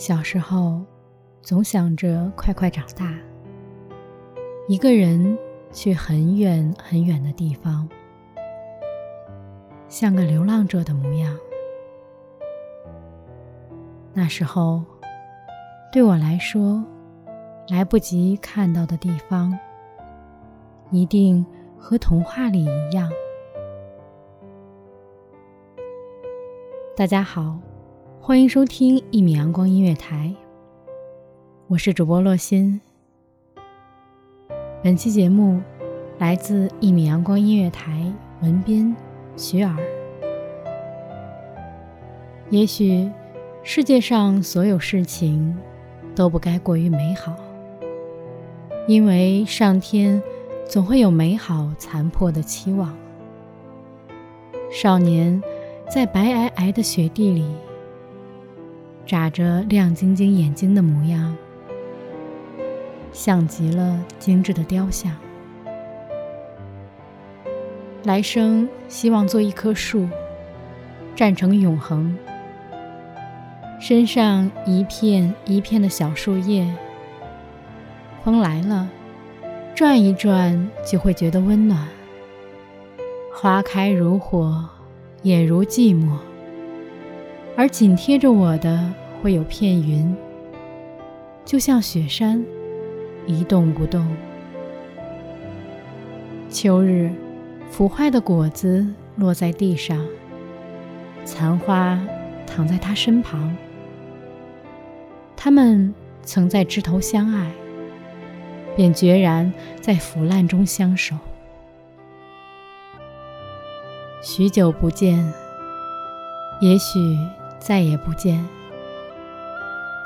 小时候，总想着快快长大，一个人去很远很远的地方，像个流浪者的模样。那时候，对我来说，来不及看到的地方，一定和童话里一样。大家好。欢迎收听一米阳光音乐台，我是主播洛心。本期节目来自一米阳光音乐台文编徐尔。也许世界上所有事情都不该过于美好，因为上天总会有美好残破的期望。少年在白皑皑的雪地里。眨着亮晶晶眼睛的模样，像极了精致的雕像。来生希望做一棵树，站成永恒。身上一片一片的小树叶，风来了，转一转就会觉得温暖。花开如火，也如寂寞。而紧贴着我的会有片云，就像雪山，一动不动。秋日，腐坏的果子落在地上，残花躺在他身旁。他们曾在枝头相爱，便决然在腐烂中相守。许久不见，也许。再也不见。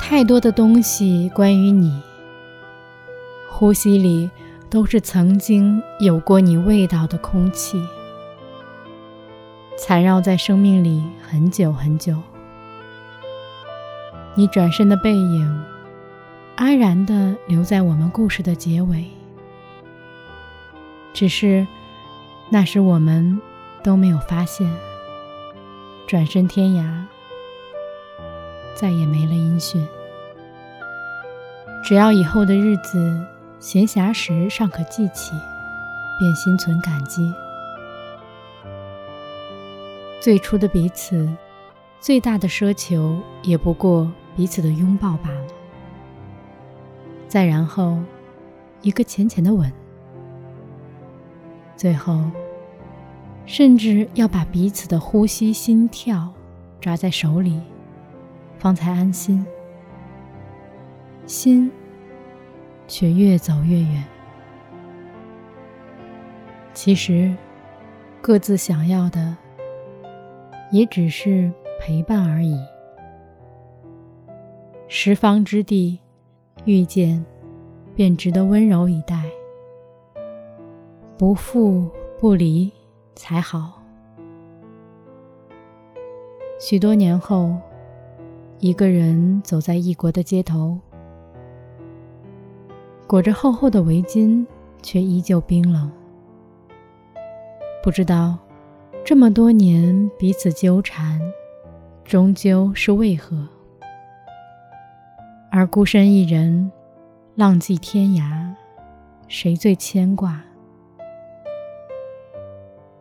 太多的东西关于你，呼吸里都是曾经有过你味道的空气，缠绕在生命里很久很久。你转身的背影，安然地留在我们故事的结尾。只是那时我们都没有发现，转身天涯。再也没了音讯。只要以后的日子闲暇时尚可记起，便心存感激。最初的彼此，最大的奢求也不过彼此的拥抱罢了。再然后，一个浅浅的吻，最后，甚至要把彼此的呼吸、心跳抓在手里。方才安心，心却越走越远。其实，各自想要的也只是陪伴而已。十方之地，遇见便值得温柔以待，不负不离才好。许多年后。一个人走在异国的街头，裹着厚厚的围巾，却依旧冰冷。不知道这么多年彼此纠缠，终究是为何？而孤身一人，浪迹天涯，谁最牵挂？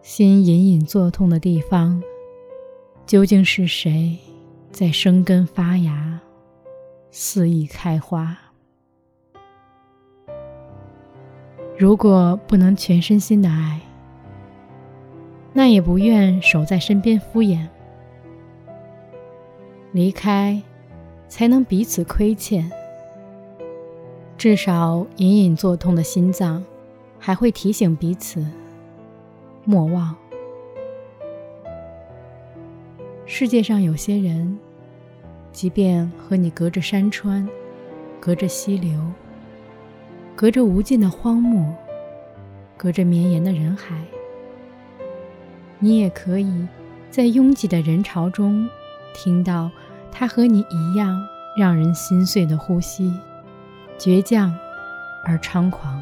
心隐隐作痛的地方，究竟是谁？在生根发芽，肆意开花。如果不能全身心的爱，那也不愿守在身边敷衍。离开，才能彼此亏欠。至少隐隐作痛的心脏，还会提醒彼此莫忘。世界上有些人，即便和你隔着山川，隔着溪流，隔着无尽的荒漠，隔着绵延的人海，你也可以在拥挤的人潮中听到。他和你一样，让人心碎的呼吸，倔强而猖狂。